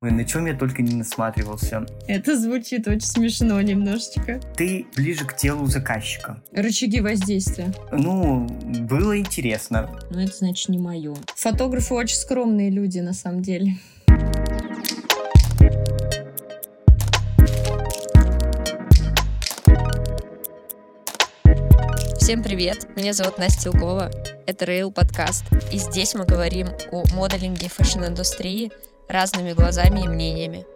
Ой, на чем я только не насматривался. Это звучит очень смешно немножечко. Ты ближе к телу заказчика. Рычаги воздействия. Ну, было интересно. Ну, это значит не мое. Фотографы очень скромные люди, на самом деле. Всем привет! Меня зовут Настя Илгова. Это Rail подкаст. И здесь мы говорим о моделинге fashion-индустрии разными глазами и мнениями.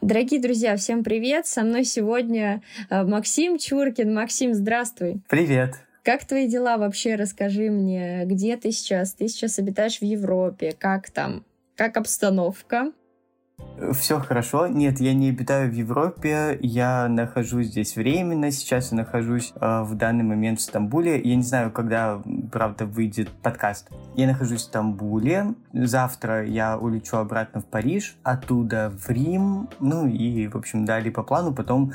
Дорогие друзья, всем привет! Со мной сегодня э, Максим Чуркин. Максим, здравствуй! Привет! Как твои дела вообще? Расскажи мне, где ты сейчас? Ты сейчас обитаешь в Европе. Как там? Как обстановка? Все хорошо. Нет, я не обитаю в Европе. Я нахожусь здесь временно. Сейчас я нахожусь э, в данный момент в Стамбуле. Я не знаю, когда, правда, выйдет подкаст. Я нахожусь в Стамбуле. Завтра я улечу обратно в Париж, оттуда в Рим. Ну и, в общем, далее по плану. Потом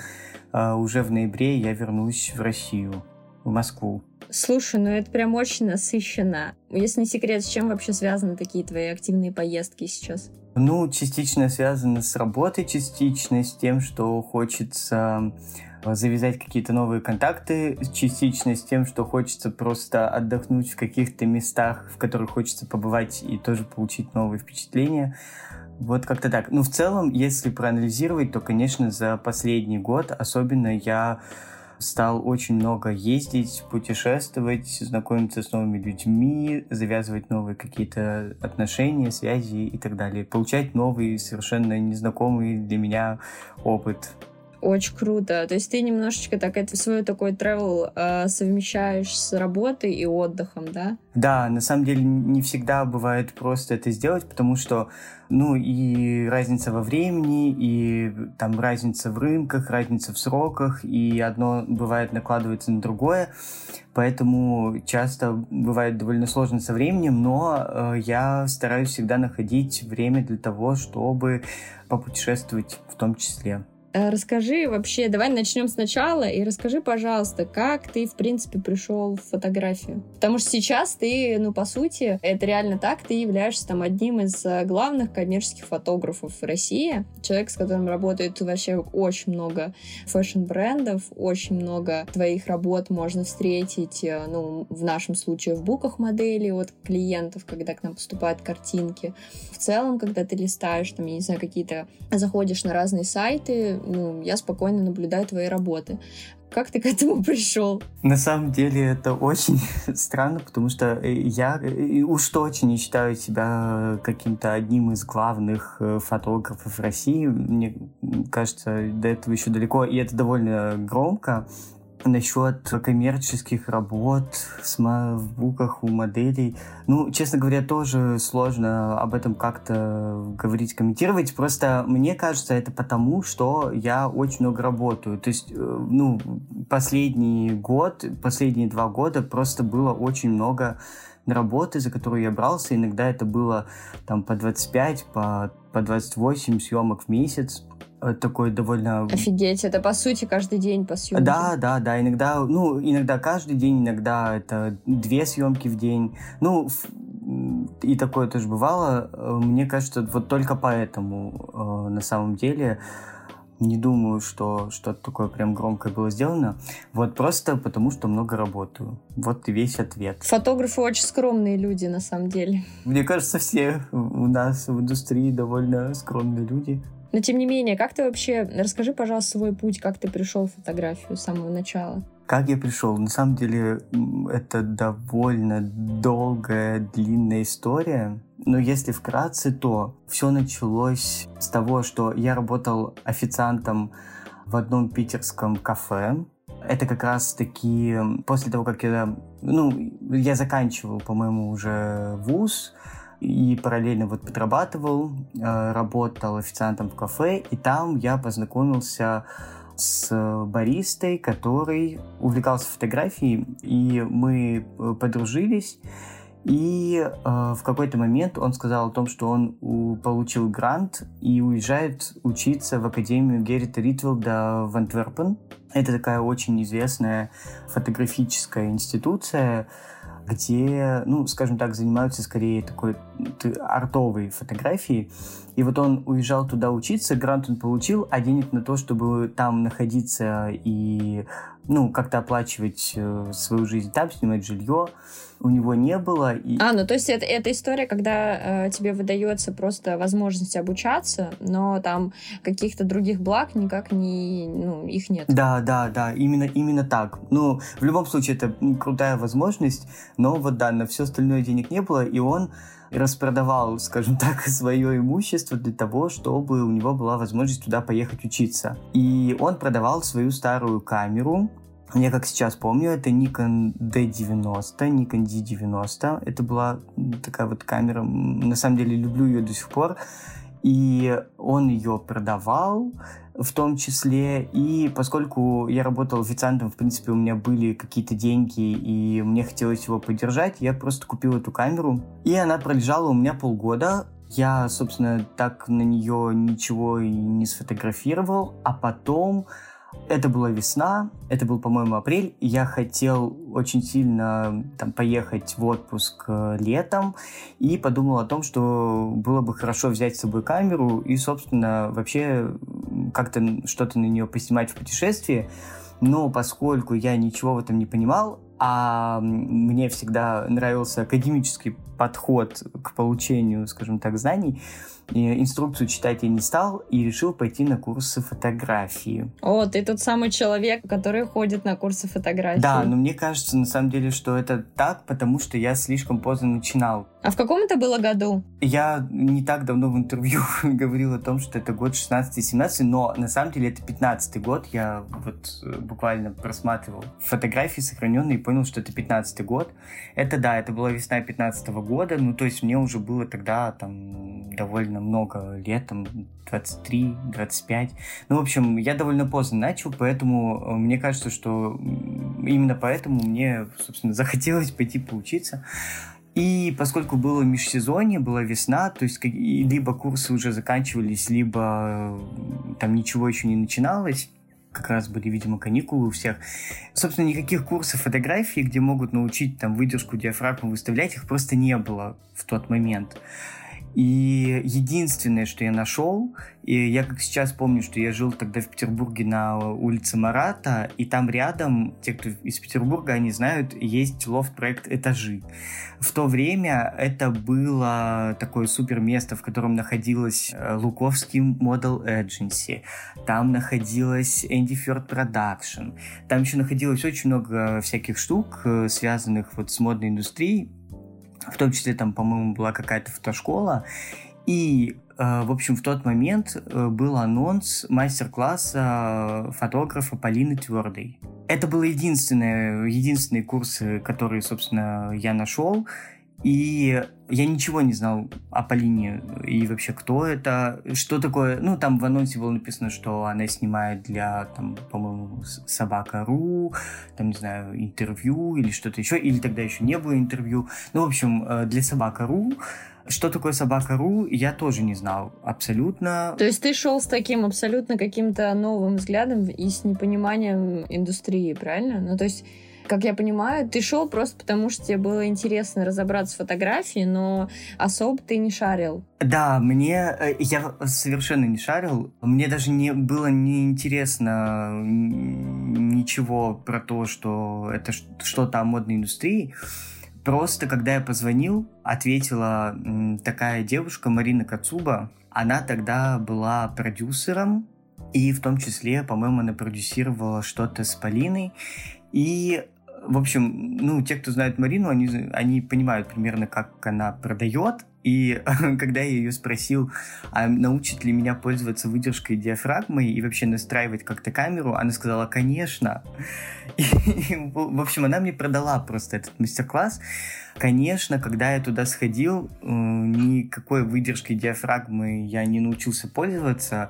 э, уже в ноябре я вернусь в Россию, в Москву. Слушай, ну это прям очень насыщенно. Если не секрет, с чем вообще связаны такие твои активные поездки сейчас? Ну, частично связано с работой, частично с тем, что хочется э, завязать какие-то новые контакты, частично с тем, что хочется просто отдохнуть в каких-то местах, в которых хочется побывать и тоже получить новые впечатления. Вот как-то так. Ну, в целом, если проанализировать, то, конечно, за последний год особенно я стал очень много ездить, путешествовать, знакомиться с новыми людьми, завязывать новые какие-то отношения, связи и так далее. Получать новый, совершенно незнакомый для меня опыт. Очень круто. То есть ты немножечко так это свой такой travel э, совмещаешь с работой и отдыхом, да? Да, на самом деле не всегда бывает просто это сделать, потому что, ну, и разница во времени, и там разница в рынках, разница в сроках, и одно бывает накладывается на другое, поэтому часто бывает довольно сложно со временем, но э, я стараюсь всегда находить время для того, чтобы попутешествовать в том числе. Э, расскажи вообще, давай начнем сначала и расскажи, пожалуйста, как ты, в принципе, пришел в фотографию. Потому что сейчас ты, ну, по сути, это реально так, ты являешься там одним из э, главных коммерческих фотографов России. Человек, с которым работает вообще очень много фэшн-брендов, очень много твоих работ можно встретить, э, ну, в нашем случае в буках моделей от клиентов, когда к нам поступают картинки. В целом, когда ты листаешь, там, я не знаю, какие-то, заходишь на разные сайты, ну, я спокойно наблюдаю твои работы. Как ты к этому пришел? На самом деле это очень странно, потому что э, я э, уж точно не считаю себя каким-то одним из главных э, фотографов России. Мне кажется, до этого еще далеко, и это довольно громко. Насчет коммерческих работ в буках у моделей. Ну, честно говоря, тоже сложно об этом как-то говорить, комментировать. Просто мне кажется, это потому, что я очень много работаю. То есть, э, ну, последний год, последние два года просто было очень много работы, за которую я брался. Иногда это было там по 25, по, по 28 съемок в месяц. Э, такой довольно... Офигеть, это по сути каждый день по съемке. Да, да, да, иногда, ну, иногда каждый день, иногда это две съемки в день. Ну, и такое тоже бывало. Э, мне кажется, вот только поэтому э, на самом деле не думаю, что что-то такое прям громкое было сделано. Вот просто потому, что много работаю. Вот и весь ответ. Фотографы очень скромные люди, на самом деле. Мне кажется, все у нас в индустрии довольно скромные люди. Но тем не менее, как ты вообще... Расскажи, пожалуйста, свой путь, как ты пришел в фотографию с самого начала. Как я пришел? На самом деле, это довольно долгая, длинная история. Но если вкратце, то все началось с того, что я работал официантом в одном питерском кафе. Это как раз таки после того, как я, ну, я заканчивал, по-моему, уже вуз, и параллельно вот подрабатывал, э, работал официантом в кафе, и там я познакомился с баристой, который увлекался фотографией, и мы э, подружились. И э, в какой-то момент он сказал о том, что он у, получил грант и уезжает учиться в Академию Геррита Ритвелда в Антверпен. Это такая очень известная фотографическая институция, где, ну, скажем так, занимаются скорее такой артовой фотографией. И вот он уезжал туда учиться, грант он получил, а денег на то, чтобы там находиться и, ну, как-то оплачивать э, свою жизнь там, снимать жилье, у него не было. И... А, ну то есть это, это история, когда э, тебе выдается просто возможность обучаться, но там каких-то других благ никак не, ну, их нет. Да, да, да, именно, именно так. Ну, в любом случае, это крутая возможность, но вот да, на все остальное денег не было, и он распродавал, скажем так, свое имущество для того, чтобы у него была возможность туда поехать учиться. И он продавал свою старую камеру, я как сейчас помню, это Nikon D90, Nikon D90. Это была такая вот камера. На самом деле люблю ее до сих пор. И он ее продавал в том числе. И поскольку я работал официантом, в принципе, у меня были какие-то деньги, и мне хотелось его поддержать, я просто купил эту камеру. И она пролежала у меня полгода. Я, собственно, так на нее ничего и не сфотографировал. А потом это была весна, это был, по-моему, апрель. Я хотел очень сильно там, поехать в отпуск э, летом и подумал о том, что было бы хорошо взять с собой камеру и, собственно, вообще как-то что-то на нее поснимать в путешествии. Но поскольку я ничего в этом не понимал, а мне всегда нравился академический подход к получению, скажем так, знаний, инструкцию читать я не стал и решил пойти на курсы фотографии. О, ты тот самый человек, который ходит на курсы фотографии. Да, но мне кажется, на самом деле, что это так, потому что я слишком поздно начинал. А в каком это было году? Я не так давно в интервью говорил о том, что это год 16-17, но на самом деле это 15 год. Я вот э, буквально просматривал фотографии сохраненные и понял, что это 15 год. Это да, это была весна 15 года, ну то есть мне уже было тогда там довольно много лет, там 23, 25. Ну, в общем, я довольно поздно начал, поэтому э, мне кажется, что именно поэтому мне, собственно, захотелось пойти поучиться. И поскольку было межсезонье, была весна, то есть либо курсы уже заканчивались, либо э, там ничего еще не начиналось, как раз были, видимо, каникулы у всех. Собственно, никаких курсов фотографии, где могут научить там выдержку диафрагмы выставлять, их просто не было в тот момент. И единственное, что я нашел, и я как сейчас помню, что я жил тогда в Петербурге на улице Марата, и там рядом, те, кто из Петербурга, они знают, есть лофт-проект «Этажи». В то время это было такое супер место, в котором находилась э, Луковский Model Agency, там находилась Andy Third Production, там еще находилось очень много всяких штук, э, связанных вот с модной индустрией, в том числе там, по-моему, была какая-то фотошкола, и э, в общем, в тот момент э, был анонс мастер-класса фотографа Полины Твердой. Это был единственный, единственный курс, который, собственно, я нашел. И я ничего не знал о Полине и вообще кто это, что такое. Ну, там в анонсе было написано, что она снимает для, там, по-моему, Собака.ру, там, не знаю, интервью или что-то еще, или тогда еще не было интервью. Ну, в общем, э, для Собака.ру. Что такое собака.ру, я тоже не знал абсолютно. То есть ты шел с таким абсолютно каким-то новым взглядом и с непониманием индустрии, правильно? Ну, то есть как я понимаю, ты шел просто потому, что тебе было интересно разобраться в фотографии, но особо ты не шарил. Да, мне э, я совершенно не шарил. Мне даже не было неинтересно ничего про то, что это что-то о модной индустрии. Просто когда я позвонил, ответила такая девушка Марина Кацуба. Она тогда была продюсером, и в том числе, по-моему, она продюсировала что-то с Полиной. И в общем, ну, те, кто знает Марину, они, они понимают примерно, как она продает. И когда я ее спросил, а научит ли меня пользоваться выдержкой диафрагмой и вообще настраивать как-то камеру, она сказала, конечно. И, в общем, она мне продала просто этот мастер-класс. Конечно, когда я туда сходил, э, никакой выдержкой диафрагмы я не научился пользоваться,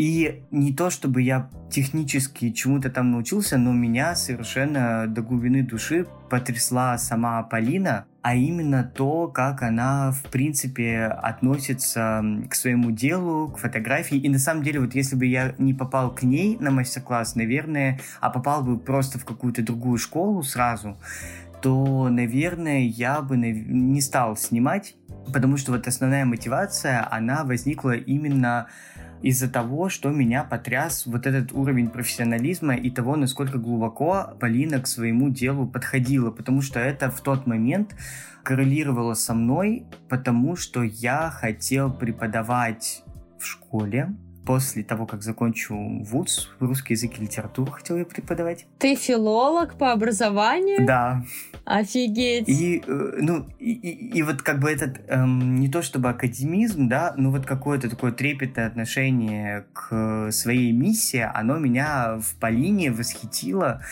и не то, чтобы я технически чему-то там научился, но меня совершенно до глубины души потрясла сама Полина, а именно то, как она, в принципе, относится к своему делу, к фотографии. И на самом деле, вот если бы я не попал к ней на мастер-класс, наверное, а попал бы просто в какую-то другую школу сразу, то, наверное, я бы не стал снимать, потому что вот основная мотивация, она возникла именно из-за того, что меня потряс вот этот уровень профессионализма и того, насколько глубоко Полина к своему делу подходила, потому что это в тот момент коррелировало со мной, потому что я хотел преподавать в школе, после того, как закончу вуз, русский язык и литературу хотел я преподавать. Ты филолог по образованию? Да. Офигеть. И, э, ну, и, и, и вот как бы этот, эм, не то чтобы академизм, да, но вот какое-то такое трепетное отношение к своей миссии, оно меня в Полине восхитило.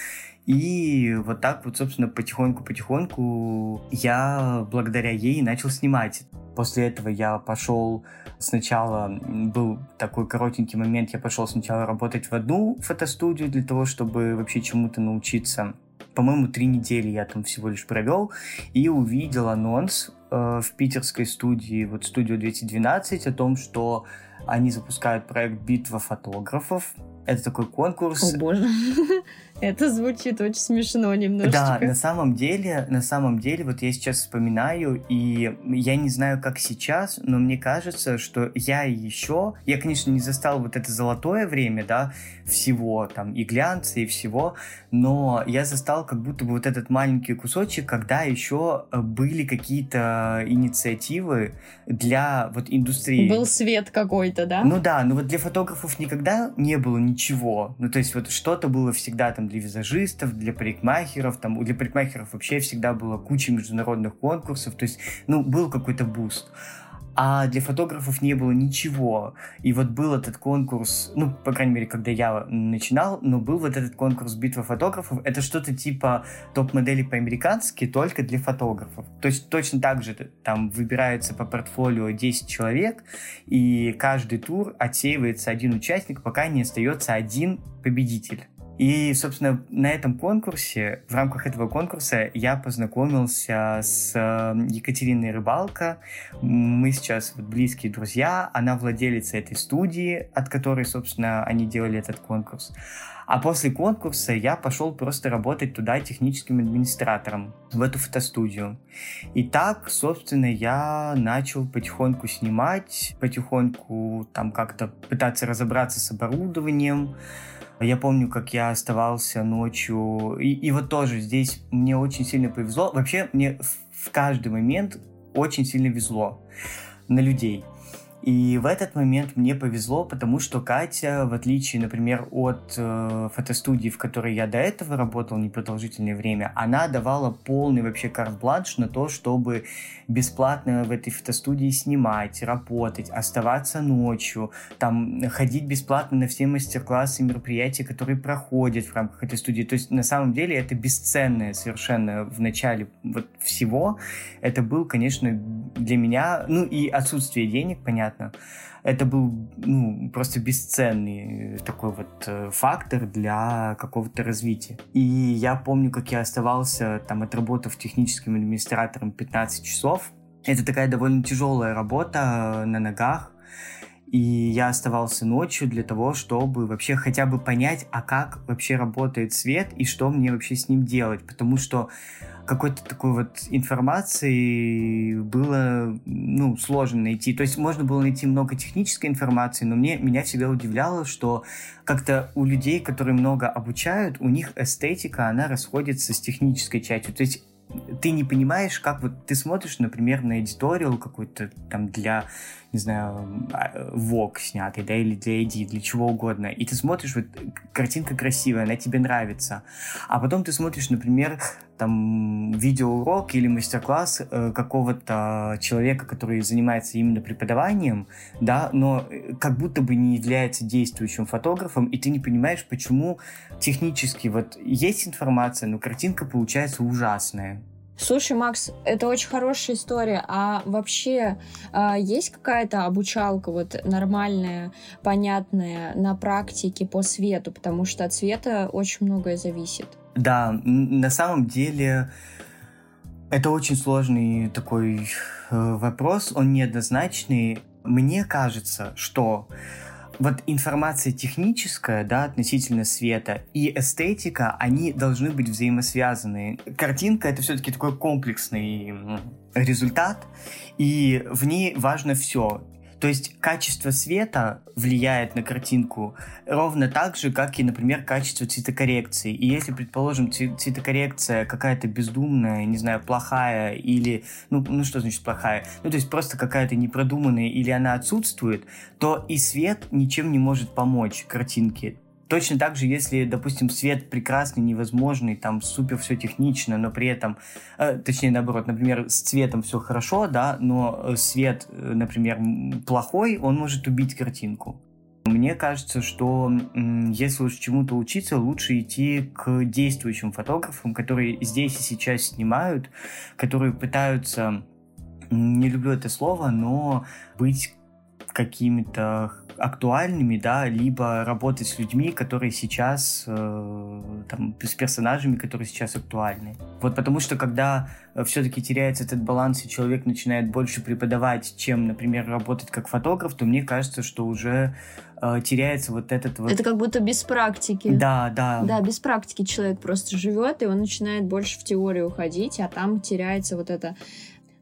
И вот так вот, собственно, потихоньку-потихоньку я благодаря ей начал снимать. После этого я пошел сначала, был такой коротенький момент, я пошел сначала работать в одну фотостудию для того, чтобы вообще чему-то научиться. По-моему, три недели я там всего лишь провел и увидел анонс э, в питерской студии, вот студию 212, о том, что они запускают проект «Битва фотографов». Это такой конкурс. О боже. Это звучит очень смешно немножечко. Да, на самом деле, на самом деле, вот я сейчас вспоминаю, и я не знаю, как сейчас, но мне кажется, что я еще, я, конечно, не застал вот это золотое время, да, всего, там, и глянца, и всего, но я застал как будто бы вот этот маленький кусочек, когда еще э, были какие-то инициативы для вот индустрии. Был свет какой-то, да? Ну да, но вот для фотографов никогда не было ничего. Ну то есть вот что-то было всегда там для визажистов, для парикмахеров, там для парикмахеров вообще всегда было куча международных конкурсов, то есть, ну, был какой-то boost а для фотографов не было ничего. И вот был этот конкурс, ну, по крайней мере, когда я начинал, но был вот этот конкурс «Битва фотографов». Это что-то типа топ-модели по-американски, только для фотографов. То есть точно так же там выбирается по портфолио 10 человек, и каждый тур отсеивается один участник, пока не остается один победитель. И, собственно, на этом конкурсе, в рамках этого конкурса я познакомился с эм, Екатериной Рыбалко. Мы сейчас близкие друзья. Она владелица этой студии, от которой, собственно, они делали этот конкурс. А после конкурса я пошел просто работать туда техническим администратором, в эту фотостудию. И так, собственно, я начал потихоньку снимать, потихоньку там как-то пытаться разобраться с оборудованием, я помню, как я оставался ночью. И, и вот тоже здесь мне очень сильно повезло. Вообще мне в каждый момент очень сильно везло на людей. И в этот момент мне повезло, потому что Катя, в отличие, например, от э, фотостудии, в которой я до этого работал непродолжительное время, она давала полный вообще карт-бланш на то, чтобы бесплатно в этой фотостудии снимать, работать, оставаться ночью, там, ходить бесплатно на все мастер-классы, мероприятия, которые проходят в рамках этой студии. То есть, на самом деле, это бесценное совершенно в начале вот всего. Это был, конечно, для меня, ну и отсутствие денег, понятно. Это был ну, просто бесценный такой вот э, фактор для какого-то развития. И я помню, как я оставался, там, отработав техническим администратором 15 часов. Это такая довольно тяжелая работа на ногах. И я оставался ночью для того, чтобы вообще хотя бы понять, а как вообще работает свет и что мне вообще с ним делать. Потому что какой-то такой вот информации было ну, сложно найти. То есть можно было найти много технической информации, но мне, меня всегда удивляло, что как-то у людей, которые много обучают, у них эстетика, она расходится с технической частью. То есть ты не понимаешь, как вот ты смотришь, например, на эдиториал какой-то там для не знаю, вок снятый, да, или для ID, для чего угодно, и ты смотришь, вот картинка красивая, она тебе нравится, а потом ты смотришь, например, там видеоурок или мастер-класс э, какого-то человека, который занимается именно преподаванием, да, но э, как будто бы не является действующим фотографом, и ты не понимаешь, почему технически вот есть информация, но картинка получается ужасная. Слушай, Макс, это очень хорошая история. А вообще э, есть какая-то обучалка вот нормальная, понятная на практике по свету? Потому что от света очень многое зависит. Да, на самом деле это очень сложный такой э, вопрос, он неоднозначный. Мне кажется, что вот информация техническая, да, относительно света и эстетика, они должны быть взаимосвязаны. Картинка — это все-таки такой комплексный результат, и в ней важно все. То есть качество света влияет на картинку ровно так же, как и, например, качество цветокоррекции. И если, предположим, цветокоррекция какая-то бездумная, не знаю, плохая или, ну, ну что значит плохая? Ну, то есть просто какая-то непродуманная или она отсутствует, то и свет ничем не может помочь картинке. Точно так же, если, допустим, свет прекрасный, невозможный, там супер все технично, но при этом, э, точнее наоборот, например, с цветом все хорошо, да, но э, свет, э, например, плохой, он может убить картинку. Мне кажется, что если уж чему-то учиться, лучше идти к действующим фотографам, которые здесь и сейчас снимают, которые пытаются, не люблю это слово, но быть какими-то актуальными, да, либо работать с людьми, которые сейчас, э, там, с персонажами, которые сейчас актуальны. Вот потому что когда э, все-таки теряется этот баланс, и человек начинает больше преподавать, чем, например, работать как фотограф, то мне кажется, что уже э, теряется вот этот вот... Это как будто без практики. Да, да. Да, без практики человек просто живет, и он начинает больше в теорию уходить, а там теряется вот это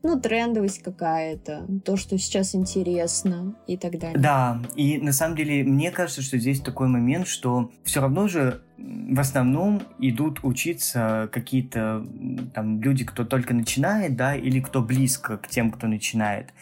ну, трендовость какая-то, то, что сейчас интересно и так далее. Да, и на самом деле мне кажется, что здесь такой момент, что все равно же в основном идут учиться какие-то там люди, кто только начинает, да, или кто близко к тем, кто начинает.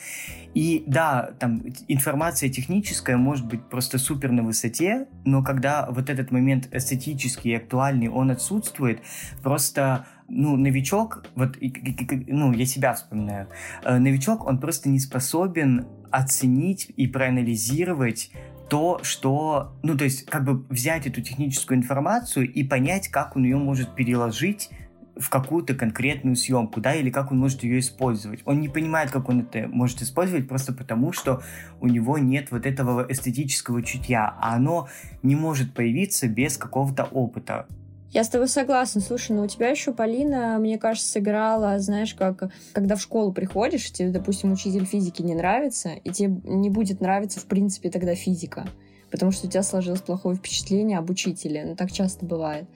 И да, там информация техническая может быть просто супер на высоте, но когда вот этот момент эстетический и актуальный, он отсутствует, просто ну, новичок, вот, ну, я себя вспоминаю, э, новичок, он просто не способен оценить и проанализировать то, что, ну, то есть, как бы взять эту техническую информацию и понять, как он ее может переложить в какую-то конкретную съемку, да, или как он может ее использовать. Он не понимает, как он это может использовать, просто потому что у него нет вот этого эстетического чутья, а оно не может появиться без какого-то опыта. Я с тобой согласна. Слушай, ну у тебя еще Полина, мне кажется, сыграла, знаешь, как когда в школу приходишь, тебе, допустим, учитель физики не нравится, и тебе не будет нравиться, в принципе, тогда физика. Потому что у тебя сложилось плохое впечатление об учителе. Ну, так часто бывает.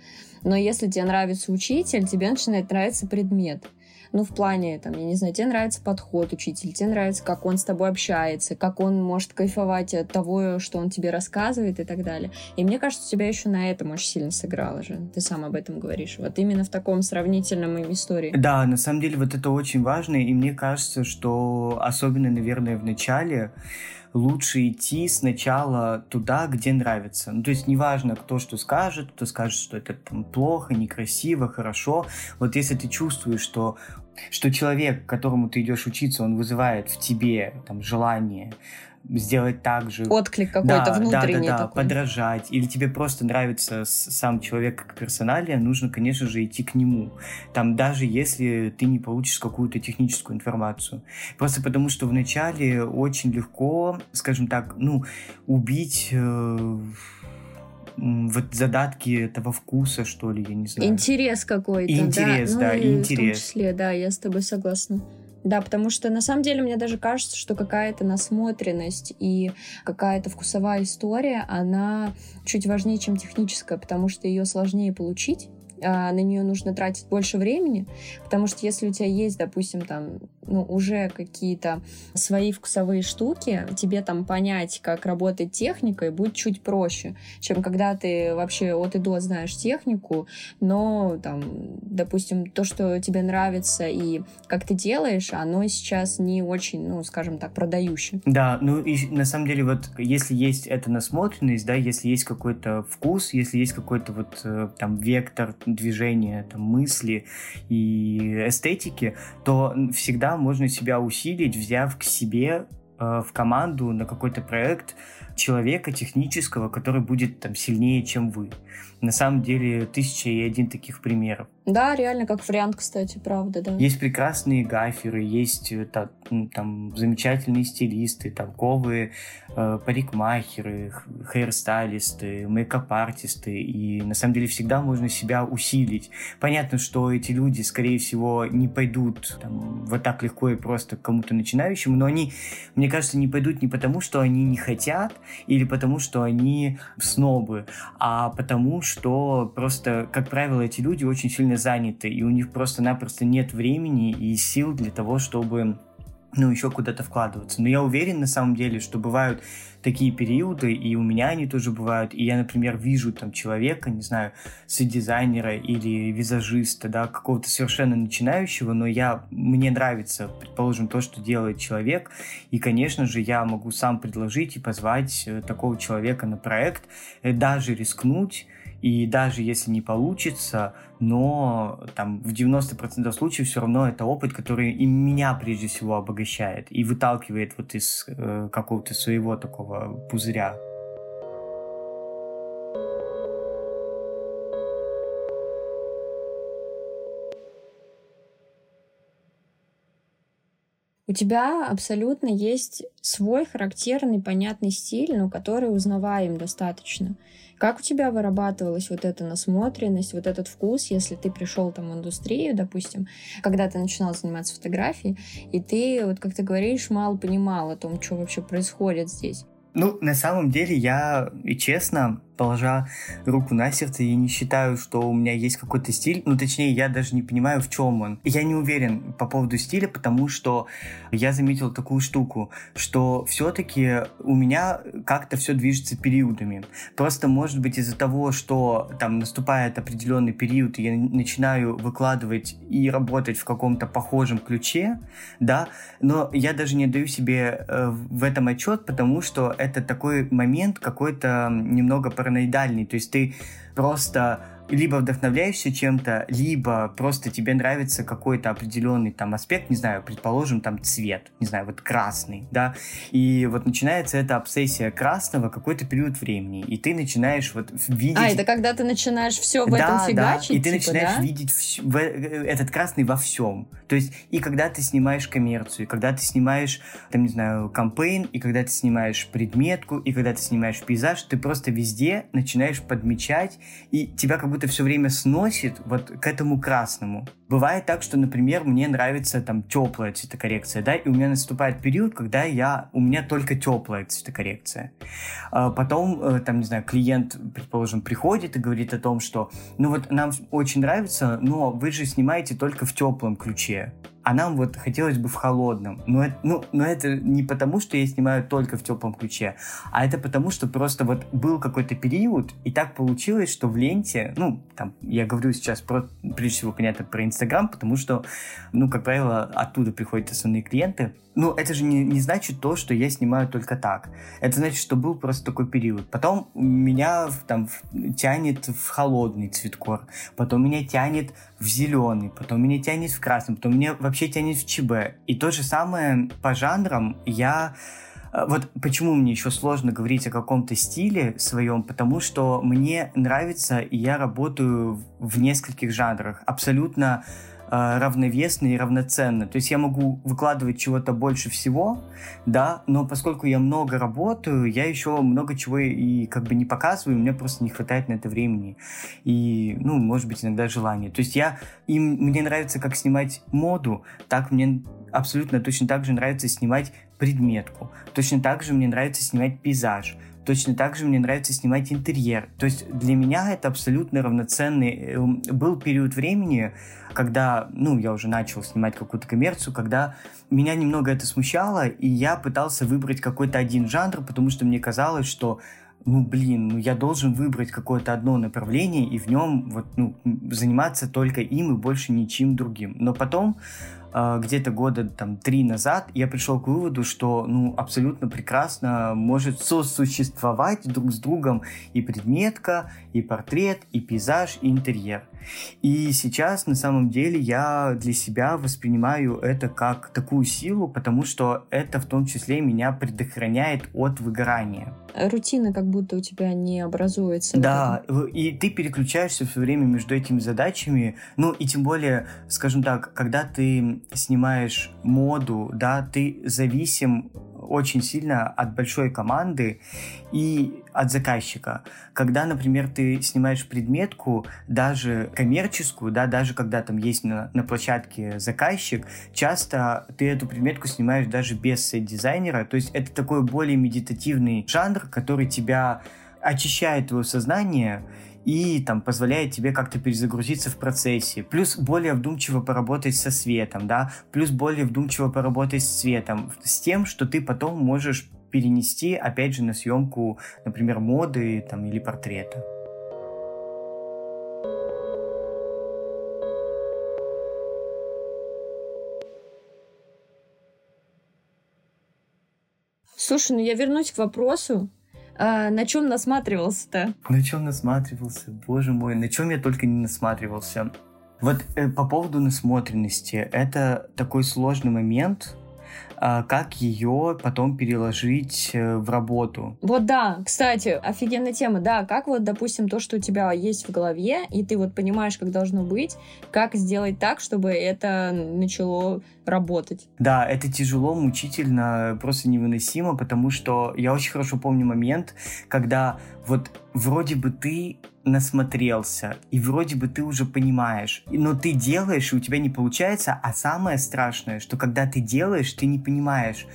Но если тебе нравится учитель, тебе начинает нравиться предмет ну, в плане, там, я не знаю, тебе нравится подход учитель, тебе нравится, как он с тобой общается, как он может кайфовать от того, что он тебе рассказывает и так далее. И мне кажется, тебя еще на этом очень сильно сыграло же. Ты сам об этом говоришь. Вот именно в таком сравнительном истории. Да, на самом деле вот это очень важно, и мне кажется, что особенно, наверное, в начале лучше идти сначала туда, где нравится. Ну, то есть неважно, кто что скажет, кто скажет, что это там плохо, некрасиво, хорошо. Вот если ты чувствуешь, что что человек, к которому ты идешь учиться, он вызывает в тебе там желание сделать так же. Отклик какой-то да, внутренний да, да, да, такой. подражать. Или тебе просто нравится сам человек как персоналия, нужно, конечно же, идти к нему. Там даже если ты не получишь какую-то техническую информацию. Просто потому, что вначале очень легко, скажем так, ну, убить... Э, вот задатки этого вкуса, что ли, я не знаю. Интерес какой-то. Интерес, да, да ну, интерес. В том числе, да, я с тобой согласна. Да, потому что на самом деле мне даже кажется, что какая-то насмотренность и какая-то вкусовая история, она чуть важнее, чем техническая, потому что ее сложнее получить а на нее нужно тратить больше времени, потому что если у тебя есть, допустим, там, ну, уже какие-то свои вкусовые штуки, тебе там понять, как работает техника, и будет чуть проще, чем когда ты вообще от и до знаешь технику, но там, допустим, то, что тебе нравится и как ты делаешь, оно сейчас не очень, ну, скажем так, продающее. Да, ну и на самом деле вот если есть эта насмотренность, да, если есть какой-то вкус, если есть какой-то вот э, там вектор движения, там, мысли и эстетики, то всегда можно себя усилить, взяв к себе э, в команду на какой-то проект человека технического, который будет там сильнее, чем вы. На самом деле, тысяча и один таких примеров. Да, реально как вариант, кстати, правда, да. Есть прекрасные гаферы, есть э, там замечательные стилисты, толковые э, парикмахеры, хейрстайлисты, мейкап-артисты, и на самом деле всегда можно себя усилить. Понятно, что эти люди, скорее всего, не пойдут там, вот так легко и просто к кому-то начинающему, но они, мне кажется, не пойдут не потому, что они не хотят, или потому, что они снобы, а потому, что просто, как правило, эти люди очень сильно заняты, и у них просто-напросто нет времени и сил для того, чтобы ну, еще куда-то вкладываться. Но я уверен, на самом деле, что бывают такие периоды, и у меня они тоже бывают, и я, например, вижу там человека, не знаю, дизайнера или визажиста, да, какого-то совершенно начинающего, но я, мне нравится, предположим, то, что делает человек, и, конечно же, я могу сам предложить и позвать э, такого человека на проект, э, даже рискнуть, и даже если не получится, но там в 90% случаев все равно это опыт, который и меня прежде всего обогащает и выталкивает вот из э, какого-то своего такого пузыря. У тебя абсолютно есть свой характерный, понятный стиль, но который узнаваем достаточно. Как у тебя вырабатывалась вот эта насмотренность, вот этот вкус, если ты пришел там в индустрию, допустим, когда ты начинал заниматься фотографией, и ты, вот как ты говоришь, мало понимал о том, что вообще происходит здесь? Ну, на самом деле, я, и честно, положа руку на сердце, я не считаю, что у меня есть какой-то стиль. Ну, точнее, я даже не понимаю, в чем он. Я не уверен по поводу стиля, потому что я заметил такую штуку, что все-таки у меня как-то все движется периодами. Просто, может быть, из-за того, что там наступает определенный период, и я начинаю выкладывать и работать в каком-то похожем ключе, да, но я даже не даю себе э, в этом отчет, потому что это такой момент какой-то немного параноидальный, то есть ты просто либо вдохновляешься чем-то, либо просто тебе нравится какой-то определенный там аспект, не знаю, предположим, там цвет, не знаю, вот красный, да, и вот начинается эта обсессия красного какой-то период времени, и ты начинаешь вот видеть... А, это когда ты начинаешь все в да, этом фигачить, да, и ты типа, начинаешь да? видеть вс... в... Э, этот красный во всем. То есть и когда ты снимаешь коммерцию, и когда ты снимаешь, там, не знаю, кампейн, и когда ты снимаешь предметку, и когда ты снимаешь пейзаж, ты просто везде начинаешь подмечать, и тебя как будто будто все время сносит вот к этому красному. Бывает так, что, например, мне нравится там теплая цветокоррекция, да, и у меня наступает период, когда я, у меня только теплая цветокоррекция. А потом, э, там, не знаю, клиент, предположим, приходит и говорит о том, что, ну вот нам очень нравится, но вы же снимаете только в теплом ключе а нам вот хотелось бы в холодном. Но ну, но это не потому, что я снимаю только в теплом ключе, а это потому, что просто вот был какой-то период, и так получилось, что в ленте, ну, там, я говорю сейчас про, прежде всего, понятно, про Инстаграм, потому что, ну, как правило, оттуда приходят основные клиенты, ну, это же не, не значит то, что я снимаю только так. Это значит, что был просто такой период. Потом меня там тянет в холодный цветкор, потом меня тянет в зеленый, потом меня тянет в красный, потом меня вообще тянет в ЧБ. И то же самое по жанрам я э, вот почему мне еще сложно говорить о каком-то стиле своем, потому что мне нравится, и я работаю в нескольких жанрах. Абсолютно Э, равновесно и равноценно. То есть я могу выкладывать чего-то больше всего, да, но поскольку я много работаю, я еще много чего и как бы не показываю, мне просто не хватает на это времени. И, ну, может быть, иногда желания. То есть я, им, мне нравится как снимать моду, так мне абсолютно точно так же нравится снимать предметку. Точно так же мне нравится снимать пейзаж. Точно так же мне нравится снимать интерьер. То есть для меня это абсолютно равноценный... Эм, был период времени, когда, ну, я уже начал снимать какую-то коммерцию, когда меня немного это смущало, и я пытался выбрать какой-то один жанр, потому что мне казалось, что ну, блин, ну я должен выбрать какое-то одно направление и в нем вот, ну, заниматься только им и больше ничем другим. Но потом где-то года там три назад я пришел к выводу, что ну абсолютно прекрасно может сосуществовать друг с другом и предметка, и портрет, и пейзаж, и интерьер. И сейчас на самом деле я для себя воспринимаю это как такую силу, потому что это в том числе меня предохраняет от выгорания. рутина как будто у тебя не образуется. Да, и ты переключаешься все время между этими задачами. Ну, и тем более, скажем так, когда ты снимаешь моду, да, ты зависим очень сильно от большой команды и от заказчика. Когда, например, ты снимаешь предметку, даже коммерческую, да, даже когда там есть на, на площадке заказчик, часто ты эту предметку снимаешь даже без сет-дизайнера, то есть это такой более медитативный жанр, который тебя очищает твое сознание и там позволяет тебе как-то перезагрузиться в процессе. Плюс более вдумчиво поработать со светом, да, плюс более вдумчиво поработать с цветом, с тем, что ты потом можешь перенести, опять же, на съемку, например, моды там, или портрета. Слушай, ну я вернусь к вопросу, а, на чем насматривался-то? На чем насматривался? Боже мой, на чем я только не насматривался. Вот э, по поводу насмотренности, это такой сложный момент, как ее потом переложить э, в работу. Вот да, кстати, офигенная тема, да, как вот, допустим, то, что у тебя есть в голове, и ты вот понимаешь, как должно быть, как сделать так, чтобы это начало работать. Да, это тяжело, мучительно, просто невыносимо, потому что я очень хорошо помню момент, когда вот вроде бы ты насмотрелся, и вроде бы ты уже понимаешь, но ты делаешь, и у тебя не получается, а самое страшное, что когда ты делаешь, ты не понимаешь,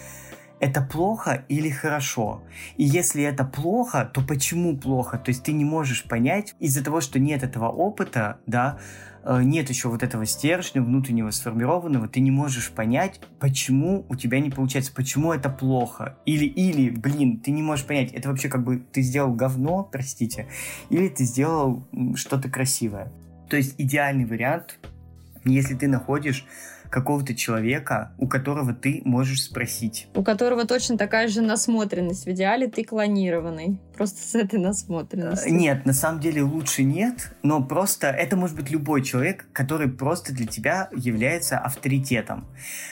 это плохо или хорошо. И если это плохо, то почему плохо? То есть ты не можешь понять из-за того, что нет этого опыта, да, нет еще вот этого стержня внутреннего сформированного, ты не можешь понять, почему у тебя не получается, почему это плохо. Или, или, блин, ты не можешь понять, это вообще как бы ты сделал говно, простите, или ты сделал что-то красивое. То есть идеальный вариант, если ты находишь какого-то человека, у которого ты можешь спросить. У которого точно такая же насмотренность. В идеале ты клонированный. Просто с этой насмотренностью. Э, нет, на самом деле лучше нет, но просто это может быть любой человек, который просто для тебя является авторитетом.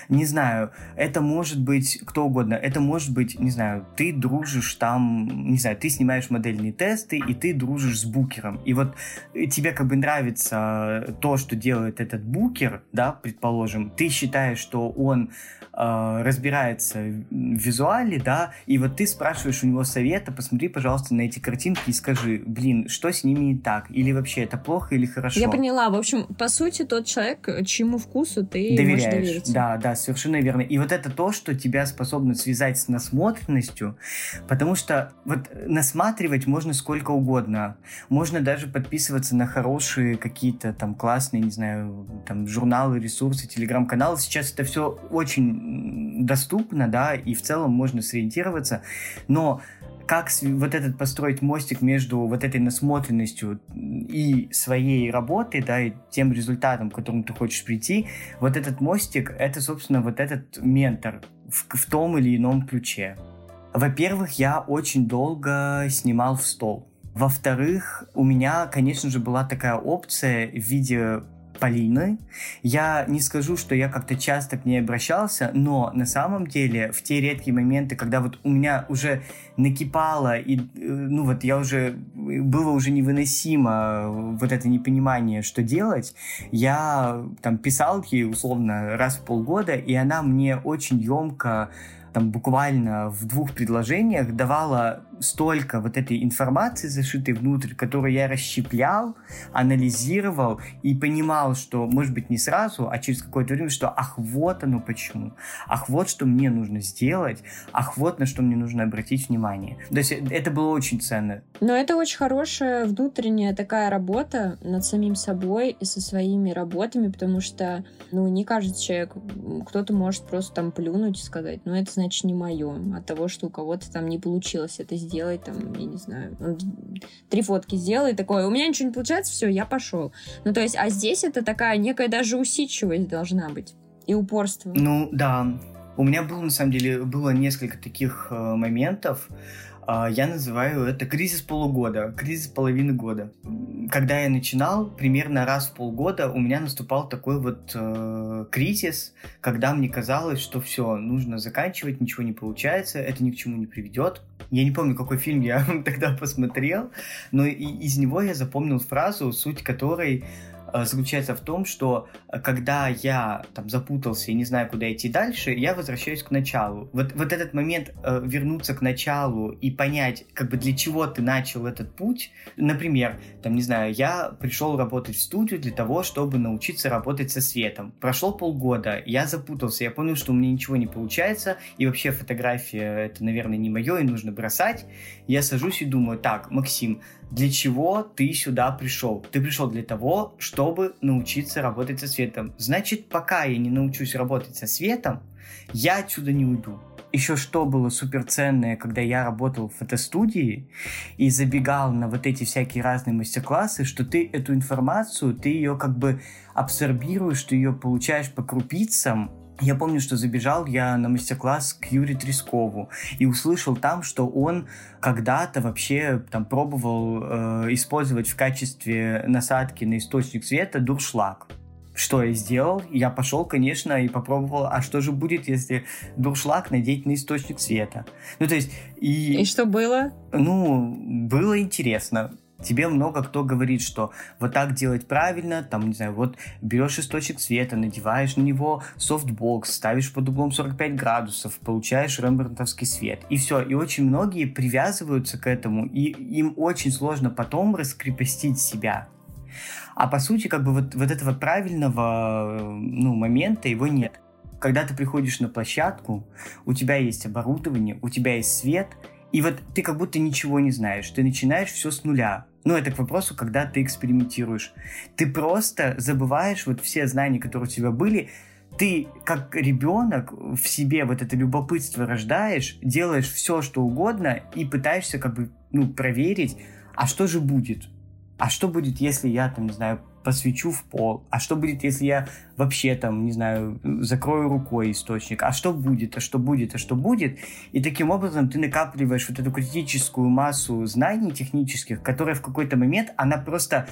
Не знаю, это может быть кто угодно. Это может быть, не знаю, ты дружишь там, не знаю, ты снимаешь модельные тесты, и ты дружишь с букером. И вот тебе как бы нравится то, что делает этот букер, да, предположим, ты считаешь, что он э, разбирается в визуале, да, и вот ты спрашиваешь у него совета, посмотри, пожалуйста, на эти картинки и скажи, блин, что с ними не так, или вообще это плохо или хорошо. Я поняла, в общем, по сути, тот человек, чьему вкусу ты Доверяешь. можешь. Да, да, совершенно верно. И вот это то, что тебя способно связать с насмотренностью, потому что вот насматривать можно сколько угодно. Можно даже подписываться на хорошие какие-то там классные, не знаю, там журналы, ресурсы, телеграм-каналы. Сейчас это все очень доступно, да, и в целом можно сориентироваться, но как вот этот построить мостик между вот этой насмотренностью и своей работой, да, и тем результатом, к которому ты хочешь прийти, вот этот мостик, это, собственно, вот этот ментор в, в том или ином ключе. Во-первых, я очень долго снимал в стол. Во-вторых, у меня, конечно же, была такая опция в виде Полины. Я не скажу, что я как-то часто к ней обращался, но на самом деле в те редкие моменты, когда вот у меня уже накипало, и, э, ну вот я уже, было уже невыносимо вот это непонимание, что делать, я там писал ей условно раз в полгода, и она мне очень емко там буквально в двух предложениях давала столько вот этой информации, зашитой внутрь, которую я расщеплял, анализировал и понимал, что, может быть, не сразу, а через какое-то время, что ах, вот оно почему, ах, вот что мне нужно сделать, ах, вот на что мне нужно обратить внимание. То есть это было очень ценно. Но это очень хорошая внутренняя такая работа над самим собой и со своими работами, потому что, ну, не каждый человек, кто-то может просто там плюнуть и сказать, ну, это значит не мое, от того, что у кого-то там не получилось это сделать там, я не знаю, три фотки сделай, такое, у меня ничего не получается, все, я пошел. Ну, то есть, а здесь это такая некая даже усидчивость должна быть и упорство. Ну, да. У меня было, на самом деле, было несколько таких э, моментов, я называю это кризис полугода, кризис половины года. Когда я начинал, примерно раз в полгода у меня наступал такой вот э, кризис, когда мне казалось, что все, нужно заканчивать, ничего не получается, это ни к чему не приведет. Я не помню, какой фильм я тогда посмотрел, но из него я запомнил фразу, суть которой заключается в том, что э, когда я там запутался и не знаю, куда идти дальше, я возвращаюсь к началу. Вот, вот этот момент э, вернуться к началу и понять, как бы для чего ты начал этот путь. Например, там, не знаю, я пришел работать в студию для того, чтобы научиться работать со светом. Прошло полгода, я запутался, я понял, что у меня ничего не получается, и вообще фотография это, наверное, не мое, и нужно бросать. Я сажусь и думаю, так, Максим, для чего ты сюда пришел? Ты пришел для того, чтобы научиться работать со светом. Значит, пока я не научусь работать со светом, я отсюда не уйду. Еще что было суперценное, когда я работал в фотостудии и забегал на вот эти всякие разные мастер-классы, что ты эту информацию, ты ее как бы абсорбируешь, ты ее получаешь по крупицам, я помню, что забежал я на мастер-класс к Юрию Трескову и услышал там, что он когда-то вообще там пробовал э, использовать в качестве насадки на источник света дуршлаг. Что я сделал? Я пошел, конечно, и попробовал, а что же будет, если дуршлаг надеть на источник света? Ну, то есть... И, и что было? Ну, было интересно тебе много кто говорит, что вот так делать правильно, там, не знаю, вот берешь источник света, надеваешь на него софтбокс, ставишь под углом 45 градусов, получаешь рембрандтовский свет. И все. И очень многие привязываются к этому, и им очень сложно потом раскрепостить себя. А по сути, как бы вот, вот этого правильного ну, момента его нет. Когда ты приходишь на площадку, у тебя есть оборудование, у тебя есть свет, и вот ты как будто ничего не знаешь. Ты начинаешь все с нуля. Ну, это к вопросу, когда ты экспериментируешь. Ты просто забываешь вот все знания, которые у тебя были, ты как ребенок в себе вот это любопытство рождаешь, делаешь все, что угодно и пытаешься как бы ну, проверить, а что же будет? А что будет, если я там, не знаю, посвечу в пол? А что будет, если я вообще там, не знаю, закрою рукой источник? А что будет? А что будет? А что будет? И таким образом ты накапливаешь вот эту критическую массу знаний технических, которая в какой-то момент, она просто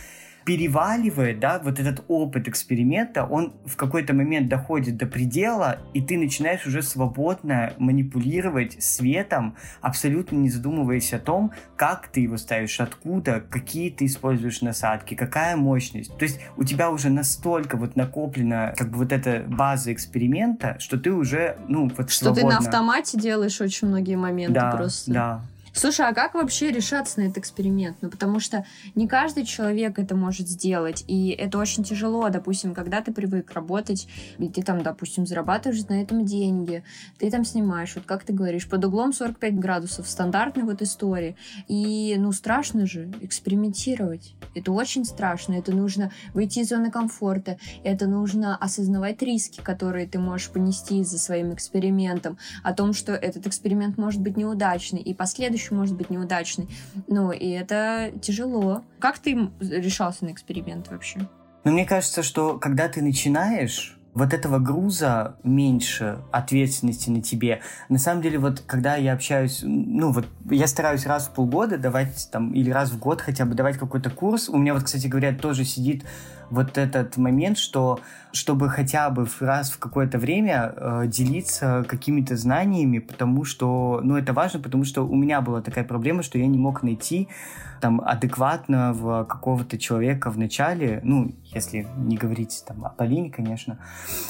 переваливает, да, вот этот опыт эксперимента, он в какой-то момент доходит до предела, и ты начинаешь уже свободно манипулировать светом, абсолютно не задумываясь о том, как ты его ставишь, откуда, какие ты используешь насадки, какая мощность. То есть у тебя уже настолько вот накоплена как бы вот эта база эксперимента, что ты уже, ну, вот Что свободно... ты на автомате делаешь очень многие моменты да, просто. Да, Слушай, а как вообще решаться на этот эксперимент? Ну, потому что не каждый человек это может сделать, и это очень тяжело. Допустим, когда ты привык работать, и ты там, допустим, зарабатываешь на этом деньги, ты там снимаешь, вот как ты говоришь, под углом 45 градусов, стандартной вот истории. И, ну, страшно же экспериментировать. Это очень страшно. Это нужно выйти из зоны комфорта, это нужно осознавать риски, которые ты можешь понести за своим экспериментом, о том, что этот эксперимент может быть неудачный, и последующий еще может быть неудачный. Ну, и это тяжело. Как ты решался на эксперимент вообще? Ну, мне кажется, что когда ты начинаешь, вот этого груза меньше ответственности на тебе. На самом деле, вот когда я общаюсь, ну вот я стараюсь раз в полгода давать там, или раз в год хотя бы давать какой-то курс. У меня вот, кстати говоря, тоже сидит вот этот момент, что чтобы хотя бы раз в какое-то время э, делиться какими-то знаниями, потому что, ну, это важно, потому что у меня была такая проблема, что я не мог найти там адекватного какого-то человека в начале, ну, если не говорить там о Полине, конечно.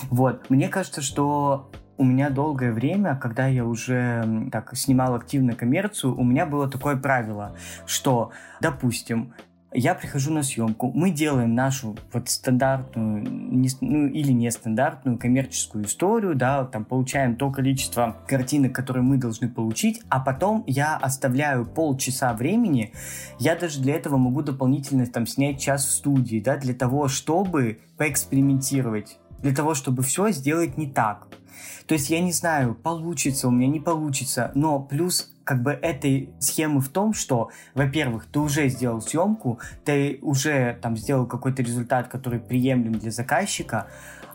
Вот, мне кажется, что у меня долгое время, когда я уже так снимал активно коммерцию, у меня было такое правило, что, допустим, я прихожу на съемку, мы делаем нашу вот стандартную, не, ну или нестандартную коммерческую историю, да, там получаем то количество картинок, которые мы должны получить, а потом я оставляю полчаса времени, я даже для этого могу дополнительно там снять час в студии, да, для того, чтобы поэкспериментировать, для того, чтобы все сделать не так. То есть я не знаю, получится у меня, не получится, но плюс как бы этой схемы в том, что, во-первых, ты уже сделал съемку, ты уже там сделал какой-то результат, который приемлем для заказчика,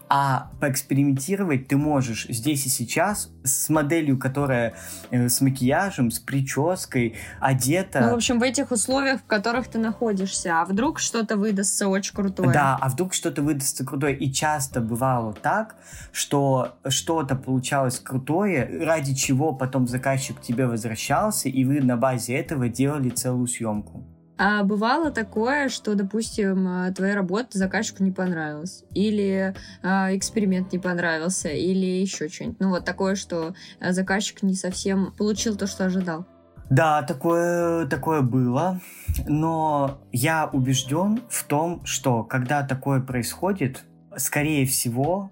А поэкспериментировать ты можешь здесь и сейчас с моделью, которая э, с макияжем, с прической, одета. Ну, в общем, в этих условиях, в которых ты находишься. А вдруг что-то выдастся очень крутое? Да, а вдруг что-то выдастся крутое. И часто бывало так, что что-то получалось крутое, ради чего потом заказчик к тебе возвращался, и вы на базе этого делали целую съемку. А бывало такое, что, допустим, э, твоя работа заказчику не понравилась, или э, эксперимент не понравился, или еще что-нибудь. Ну вот такое, что э, заказчик не совсем получил то, что ожидал. Да, такое, такое было, но я убежден в том, что когда такое происходит, скорее всего,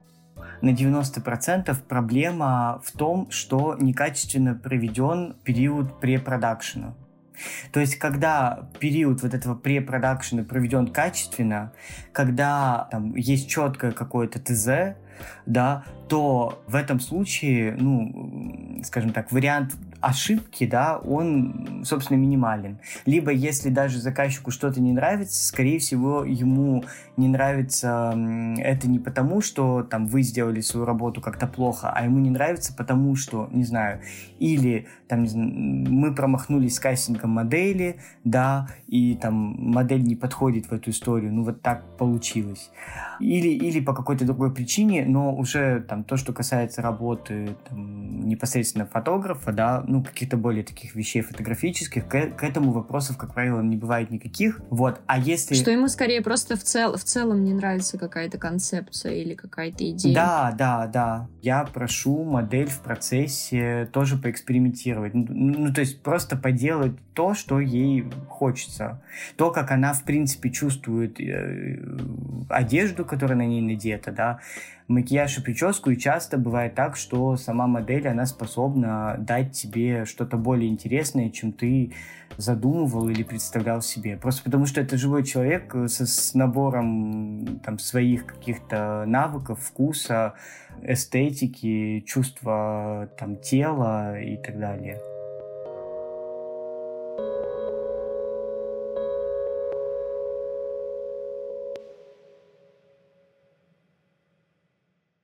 на 90% проблема в том, что некачественно проведен период препродакшена. То есть, когда период вот этого препродакшена проведен качественно, когда там есть четкое какое-то ТЗ, да, то в этом случае, ну, скажем так, вариант ошибки, да, он, собственно, минимален. Либо, если даже заказчику что-то не нравится, скорее всего, ему не нравится это не потому, что там вы сделали свою работу как-то плохо, а ему не нравится потому, что, не знаю, или там, не знаю, мы промахнулись с кастингом модели, да, и там модель не подходит в эту историю, ну вот так получилось. Или, или по какой-то другой причине, но уже там то, что касается работы там, непосредственно фотографа, да, ну, каких-то более таких вещей фотографических, к, к этому вопросов, как правило, не бывает никаких. Вот, а если... Что ему скорее просто в, цел, в целом не нравится какая-то концепция или какая-то идея. Да, да, да. Я прошу модель в процессе тоже поэкспериментировать. Ну, ну, то есть просто поделать то, что ей хочется. То, как она, в принципе, чувствует э, одежду, которая на ней надета, да, макияж и прическу, и часто бывает так, что сама модель, она способна дать тебе что-то более интересное, чем ты задумывал или представлял себе. Просто потому что это живой человек со, с набором там, своих каких-то навыков, вкуса, эстетики, чувства там, тела и так далее.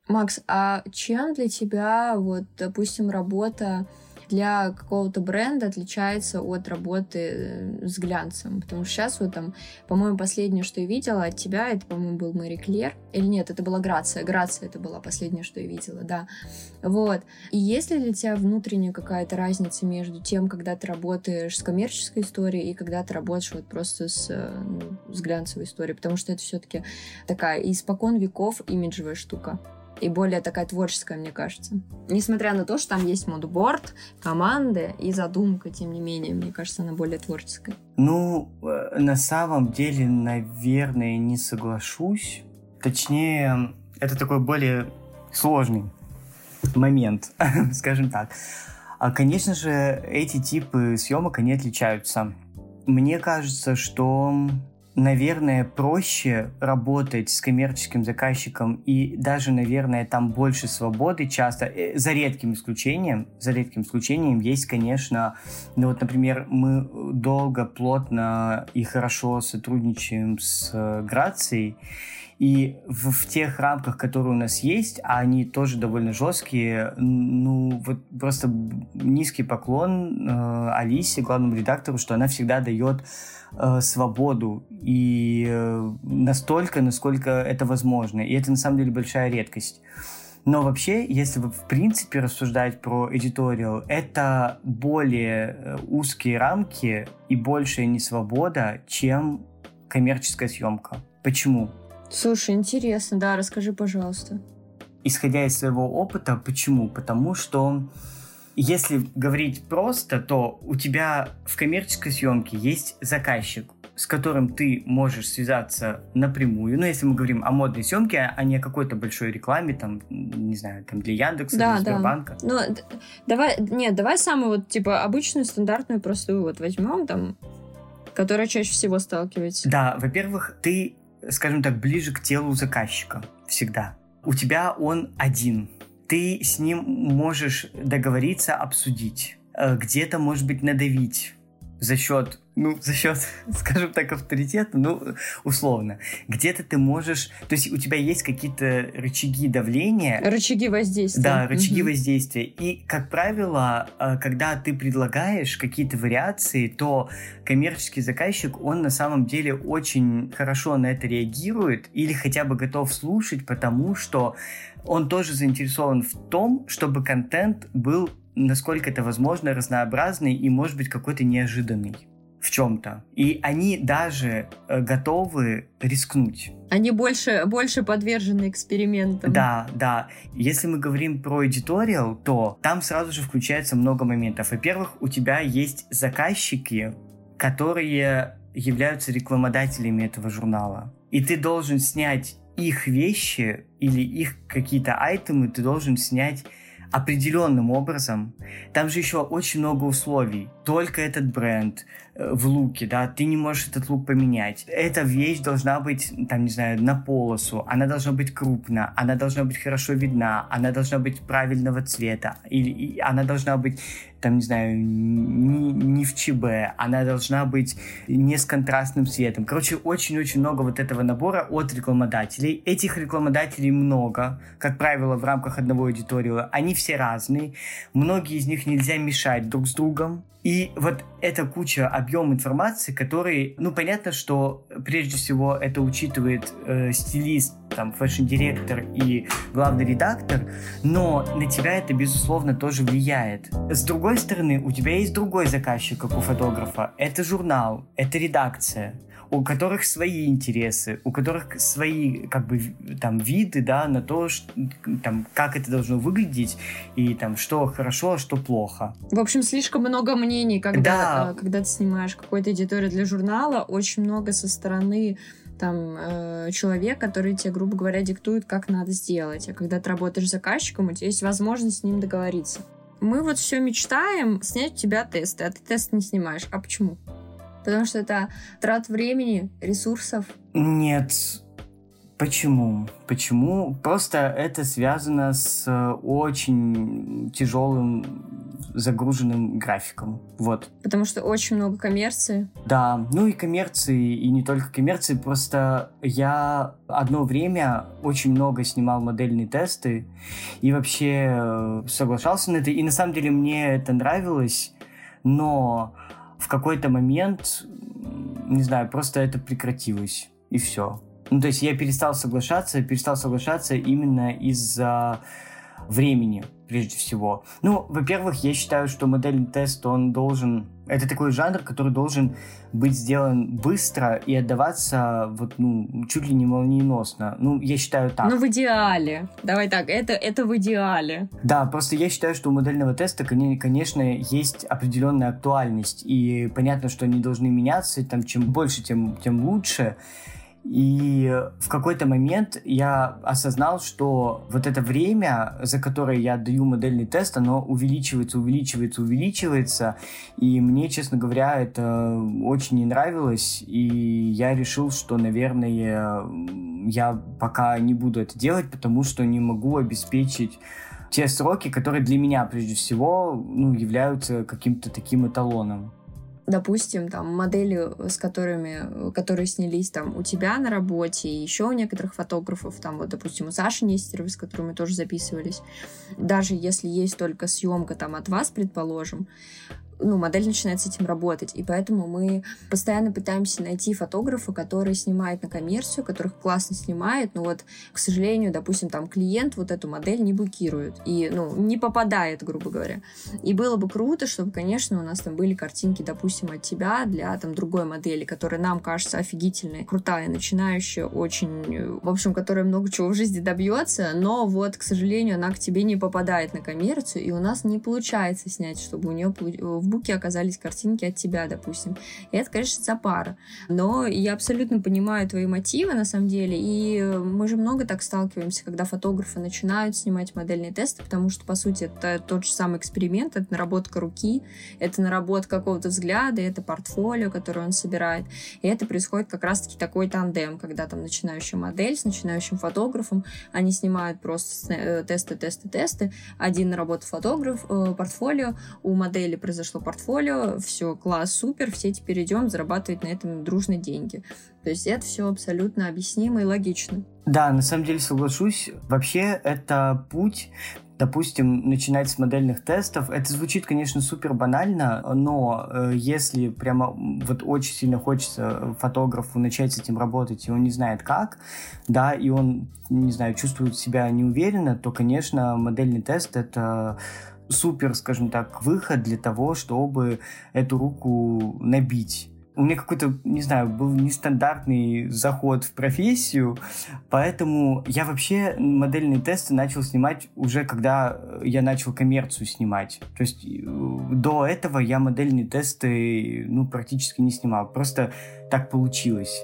Макс, а чем для тебя, вот, допустим, работа для какого-то бренда отличается от работы э, с глянцем. Потому что сейчас вот там, по-моему, последнее, что я видела от тебя, это, по-моему, был Мэри Клер. Или нет, это была Грация. Грация это была последнее, что я видела, да. Вот. И есть ли для тебя внутренняя какая-то разница между тем, когда ты работаешь с коммерческой историей и когда ты работаешь вот просто с, э, ну, с глянцевой историей? Потому что это все-таки такая испокон веков имиджевая штука и более такая творческая, мне кажется. Несмотря на то, что там есть мудборд, команды и задумка, тем не менее, мне кажется, она более творческая. Ну, э, на самом деле, наверное, не соглашусь. Точнее, это такой более сложный момент, скажем так. А, конечно же, эти типы съемок, они отличаются. Мне кажется, что наверное, проще работать с коммерческим заказчиком и даже, наверное, там больше свободы часто, э, за редким исключением, за редким исключением есть, конечно, ну вот, например, мы долго, плотно и хорошо сотрудничаем с э, Грацией, и в, в тех рамках, которые у нас есть, а они тоже довольно жесткие, ну, вот просто низкий поклон э, Алисе, главному редактору, что она всегда дает э, свободу и э, настолько, насколько это возможно. И это на самом деле большая редкость. Но вообще, если в принципе рассуждать про эдиториал, это более э, узкие рамки и большая несвобода, чем коммерческая съемка. Почему? Слушай, интересно, да, расскажи, пожалуйста. Исходя из своего опыта, почему? Потому что если говорить просто, то у тебя в коммерческой съемке есть заказчик, с которым ты можешь связаться напрямую. Ну, если мы говорим о модной съемке, а не о какой-то большой рекламе, там, не знаю, там для Яндекса, да, для Сбербанка. Да. Ну, давай, нет, давай самую вот, типа, обычную, стандартную, простую вот возьмем, там, которая чаще всего сталкивается. Да, во-первых, ты скажем так, ближе к телу заказчика всегда. У тебя он один. Ты с ним можешь договориться, обсудить. Э, где-то, может быть, надавить за счет ну, за счет, скажем так, авторитета, ну, условно. Где-то ты можешь, то есть у тебя есть какие-то рычаги давления. Рычаги воздействия. Да, рычаги угу. воздействия. И, как правило, э, когда ты предлагаешь какие-то вариации, то коммерческий заказчик, он на самом деле очень хорошо на это реагирует или хотя бы готов слушать, потому что он тоже заинтересован в том, чтобы контент был насколько это возможно, разнообразный и, может быть, какой-то неожиданный в чем-то. И они даже э, готовы рискнуть. Они больше, больше подвержены экспериментам. Да, да. Если мы говорим про эдиториал, то там сразу же включается много моментов. Во-первых, у тебя есть заказчики, которые являются рекламодателями этого журнала. И ты должен снять их вещи или их какие-то айтемы, ты должен снять определенным образом. Там же еще очень много условий. Только этот бренд, в луке, да, ты не можешь этот лук поменять. Эта вещь должна быть, там, не знаю, на полосу, она должна быть крупна, она должна быть хорошо видна, она должна быть правильного цвета, или она должна быть, там, не знаю, не, не в ЧБ, она должна быть не с контрастным цветом. Короче, очень-очень много вот этого набора от рекламодателей. Этих рекламодателей много, как правило, в рамках одного аудитории. Они все разные. Многие из них нельзя мешать друг с другом. И вот эта куча, объем информации, который, ну, понятно, что прежде всего это учитывает э, стилист, там, фэшн-директор и главный редактор, но на тебя это, безусловно, тоже влияет. С другой стороны, у тебя есть другой заказчик, как у фотографа. Это журнал, это редакция у которых свои интересы, у которых свои как бы там виды, да, на то, что, там, как это должно выглядеть и там что хорошо, а что плохо. В общем, слишком много мнений, когда, да. Э, когда ты снимаешь какой-то эдиторию для журнала, очень много со стороны там э, человек, который тебе, грубо говоря, диктует, как надо сделать. А когда ты работаешь с заказчиком, у тебя есть возможность с ним договориться. Мы вот все мечтаем снять у тебя тесты, а ты тест не снимаешь. А почему? Потому что это трат времени, ресурсов. Нет. Почему? Почему? Просто это связано с э, очень тяжелым загруженным графиком. Вот. Потому что очень много коммерции. Да, ну и коммерции, и не только коммерции, просто я одно время очень много снимал модельные тесты и вообще э, соглашался на это, и на самом деле мне это нравилось, но в какой-то момент, не знаю, просто это прекратилось, и все. Ну, то есть я перестал соглашаться, перестал соглашаться именно из-за времени, прежде всего. Ну, во-первых, я считаю, что модельный тест, он должен... Это такой жанр, который должен быть сделан быстро и отдаваться вот, ну, чуть ли не молниеносно. Ну, я считаю так. Ну, в идеале. Давай так, это, это в идеале. Да, просто я считаю, что у модельного теста, конечно, есть определенная актуальность. И понятно, что они должны меняться. Там, чем больше, тем, тем лучше. И в какой-то момент я осознал, что вот это время, за которое я даю модельный тест, оно увеличивается, увеличивается, увеличивается. И мне, честно говоря, это очень не нравилось. И я решил, что, наверное, я пока не буду это делать, потому что не могу обеспечить те сроки, которые для меня, прежде всего, ну, являются каким-то таким эталоном допустим, там модели, с которыми, которые снялись там у тебя на работе, и еще у некоторых фотографов, там вот, допустим, у Саши Нестеровой, с которой мы тоже записывались, даже если есть только съемка там от вас, предположим, ну, модель начинает с этим работать. И поэтому мы постоянно пытаемся найти фотографа, который снимает на коммерцию, которых классно снимает, но вот, к сожалению, допустим, там клиент вот эту модель не блокирует и, ну, не попадает, грубо говоря. И было бы круто, чтобы, конечно, у нас там были картинки, допустим, от тебя для там другой модели, которая нам кажется офигительной, крутая, начинающая, очень, в общем, которая много чего в жизни добьется, но вот, к сожалению, она к тебе не попадает на коммерцию, и у нас не получается снять, чтобы у нее в буке оказались картинки от тебя, допустим. И это, конечно, запара. Но я абсолютно понимаю твои мотивы, на самом деле, и мы же много так сталкиваемся, когда фотографы начинают снимать модельные тесты, потому что, по сути, это тот же самый эксперимент, это наработка руки, это наработка какого-то взгляда, это портфолио, которое он собирает. И это происходит как раз-таки такой тандем, когда там начинающая модель с начинающим фотографом, они снимают просто э, тесты, тесты, тесты. Один наработал фотограф, э, портфолио, у модели произошло выросло портфолио, все, класс, супер, все теперь идем зарабатывать на этом дружно деньги. То есть это все абсолютно объяснимо и логично. Да, на самом деле соглашусь. Вообще это путь, допустим, начинать с модельных тестов. Это звучит, конечно, супер банально, но э, если прямо вот очень сильно хочется фотографу начать с этим работать, и он не знает как, да, и он, не знаю, чувствует себя неуверенно, то, конечно, модельный тест — это супер, скажем так, выход для того, чтобы эту руку набить у меня какой-то, не знаю, был нестандартный заход в профессию, поэтому я вообще модельные тесты начал снимать уже когда я начал коммерцию снимать. То есть э, до этого я модельные тесты ну, практически не снимал. Просто так получилось.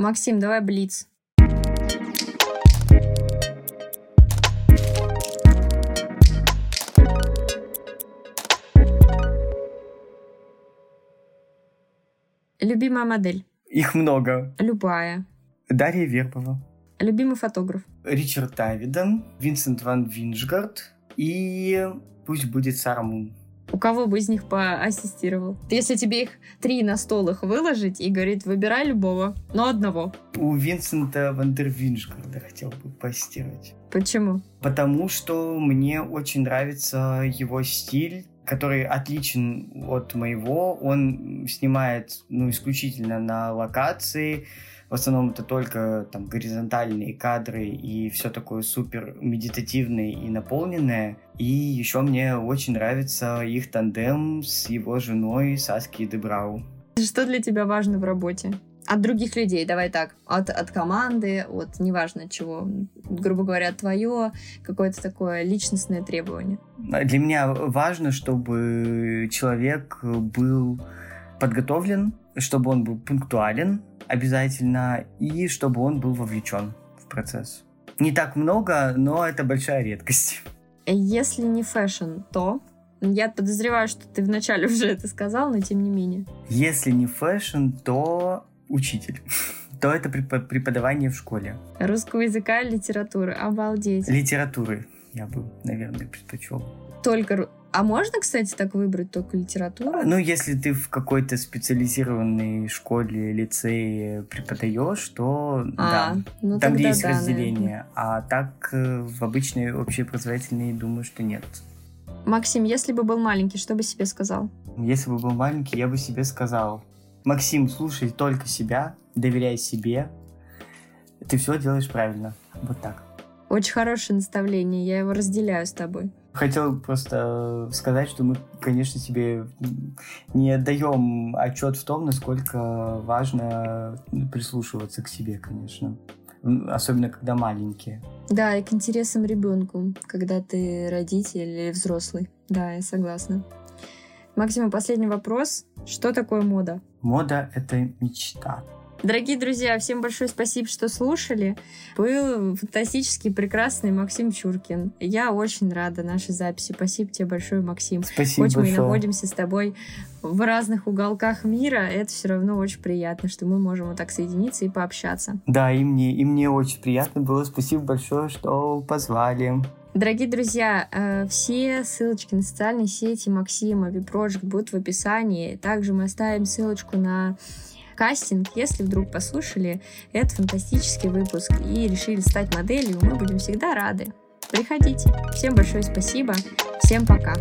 Максим, давай блиц. Любимая модель? Их много. Любая. Дарья Вербова. Любимый фотограф? Ричард Тавиден, Винсент Ван Виншгард и пусть будет Сара Мун. У кого бы из них поассистировал? Если тебе их три на стол их выложить и говорит, выбирай любого, но одного. У Винсента Вандервиншгарда хотел бы поассистировать. Почему? Потому что мне очень нравится его стиль, который отличен от моего. Он снимает ну, исключительно на локации. В основном это только там горизонтальные кадры и все такое супер медитативное и наполненное. И еще мне очень нравится их тандем с его женой Саски Дебрау. Что для тебя важно в работе? От других людей, давай так, от, от команды, от неважно чего, грубо говоря, твое какое-то такое личностное требование. Для меня важно, чтобы человек был подготовлен, чтобы он был пунктуален обязательно, и чтобы он был вовлечен в процесс. Не так много, но это большая редкость. Если не фэшн, то я подозреваю, что ты вначале уже это сказал, но тем не менее. Если не фэшн, то учитель то это преподавание в школе. Русского языка и литературы. Обалдеть. Литературы я бы, наверное, предпочел. Только... А можно, кстати, так выбрать только литературу? Ну, если ты в какой-то специализированной школе, лицее преподаешь, то а, да, ну, там где есть да, разделение. Наверное. А так э, в обычной общеобразовательной думаю, что нет. Максим, если бы был маленький, что бы себе сказал? Если бы был маленький, я бы себе сказал, Максим, слушай только себя, доверяй себе. Ты все делаешь правильно. Вот так. Очень хорошее наставление, я его разделяю с тобой. Хотел просто сказать, что мы, конечно, себе не отдаем отчет в том, насколько важно прислушиваться к себе, конечно. Особенно, когда маленькие. Да, и к интересам ребенку, когда ты родитель или взрослый. Да, я согласна. Максим, последний вопрос. Что такое мода? Мода — это мечта. Дорогие друзья, всем большое спасибо, что слушали. Был фантастический, прекрасный Максим Чуркин. Я очень рада нашей записи. Спасибо тебе большое, Максим. Спасибо Хоть большое. мы находимся с тобой в разных уголках мира, это все равно очень приятно, что мы можем вот так соединиться и пообщаться. Да, и мне, и мне очень приятно было. Спасибо большое, что позвали. Дорогие друзья, э, все ссылочки на социальные сети Максима, Випрожект будут в описании. Также мы оставим ссылочку на кастинг. Если вдруг послушали этот фантастический выпуск и решили стать моделью, мы будем всегда рады. Приходите. Всем большое спасибо. Всем пока.